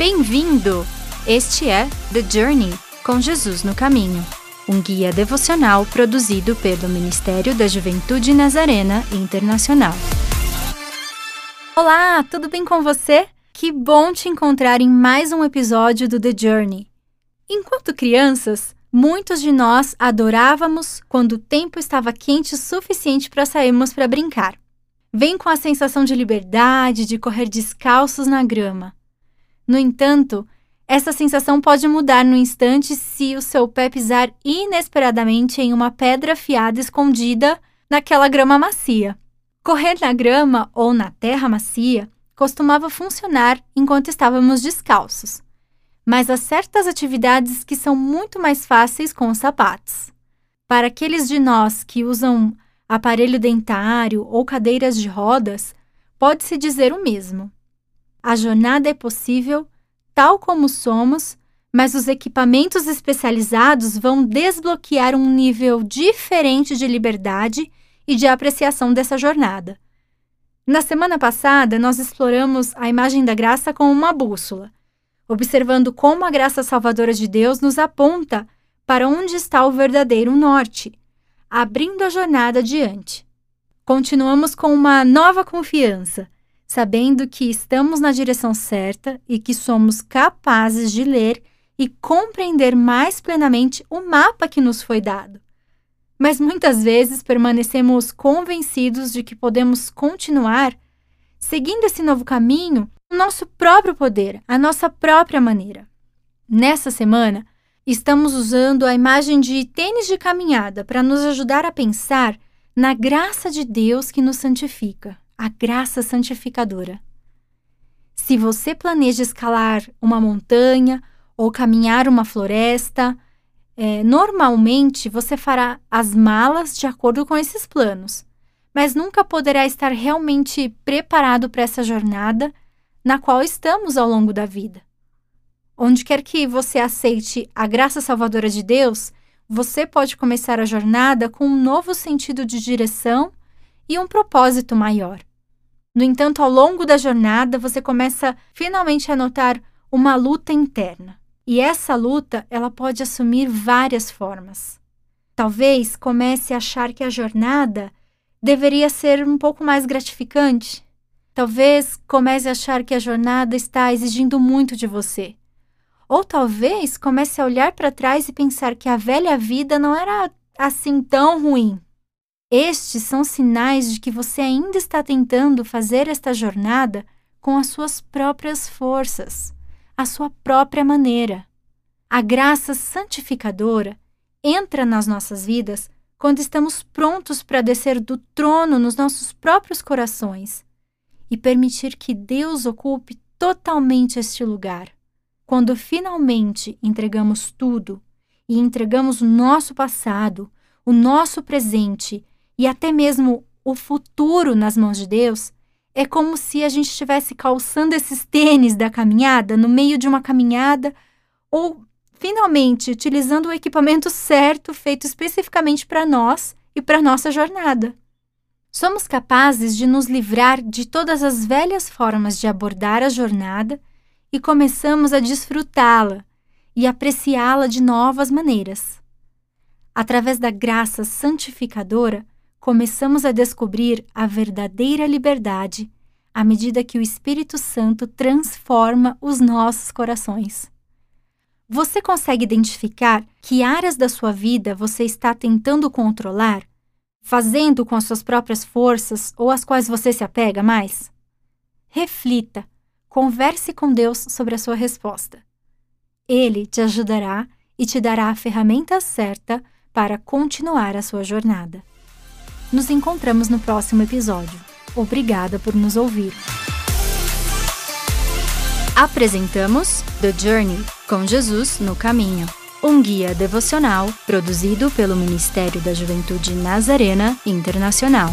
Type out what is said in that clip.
Bem-vindo! Este é The Journey com Jesus no Caminho, um guia devocional produzido pelo Ministério da Juventude Nazarena Internacional. Olá, tudo bem com você? Que bom te encontrar em mais um episódio do The Journey. Enquanto crianças, muitos de nós adorávamos quando o tempo estava quente o suficiente para sairmos para brincar. Vem com a sensação de liberdade, de correr descalços na grama. No entanto, essa sensação pode mudar no instante se o seu pé pisar inesperadamente em uma pedra afiada escondida naquela grama macia. Correr na grama ou na terra macia costumava funcionar enquanto estávamos descalços, mas há certas atividades que são muito mais fáceis com os sapatos. Para aqueles de nós que usam aparelho dentário ou cadeiras de rodas, pode-se dizer o mesmo. A jornada é possível tal como somos, mas os equipamentos especializados vão desbloquear um nível diferente de liberdade e de apreciação dessa jornada. Na semana passada, nós exploramos a imagem da graça com uma bússola, observando como a graça salvadora de Deus nos aponta para onde está o verdadeiro norte, abrindo a jornada adiante. Continuamos com uma nova confiança sabendo que estamos na direção certa e que somos capazes de ler e compreender mais plenamente o mapa que nos foi dado. Mas muitas vezes permanecemos convencidos de que podemos continuar seguindo esse novo caminho no nosso próprio poder, a nossa própria maneira. Nessa semana, estamos usando a imagem de tênis de caminhada para nos ajudar a pensar na graça de Deus que nos santifica a graça santificadora. Se você planeja escalar uma montanha ou caminhar uma floresta, é, normalmente você fará as malas de acordo com esses planos, mas nunca poderá estar realmente preparado para essa jornada na qual estamos ao longo da vida. Onde quer que você aceite a graça salvadora de Deus, você pode começar a jornada com um novo sentido de direção e um propósito maior. No entanto, ao longo da jornada, você começa finalmente a notar uma luta interna. E essa luta, ela pode assumir várias formas. Talvez comece a achar que a jornada deveria ser um pouco mais gratificante. Talvez comece a achar que a jornada está exigindo muito de você. Ou talvez comece a olhar para trás e pensar que a velha vida não era assim tão ruim. Estes são sinais de que você ainda está tentando fazer esta jornada com as suas próprias forças, a sua própria maneira. A graça santificadora entra nas nossas vidas quando estamos prontos para descer do trono nos nossos próprios corações e permitir que Deus ocupe totalmente este lugar. Quando finalmente entregamos tudo e entregamos o nosso passado, o nosso presente e até mesmo o futuro nas mãos de Deus, é como se a gente estivesse calçando esses tênis da caminhada no meio de uma caminhada ou finalmente utilizando o equipamento certo feito especificamente para nós e para nossa jornada. Somos capazes de nos livrar de todas as velhas formas de abordar a jornada e começamos a desfrutá-la e apreciá-la de novas maneiras. Através da graça santificadora, começamos a descobrir a verdadeira liberdade à medida que o Espírito Santo transforma os nossos corações. Você consegue identificar que áreas da sua vida você está tentando controlar, fazendo com as suas próprias forças ou às quais você se apega mais? Reflita, converse com Deus sobre a sua resposta. Ele te ajudará e te dará a ferramenta certa para continuar a sua jornada. Nos encontramos no próximo episódio. Obrigada por nos ouvir. Apresentamos The Journey com Jesus no Caminho, um guia devocional produzido pelo Ministério da Juventude Nazarena Internacional.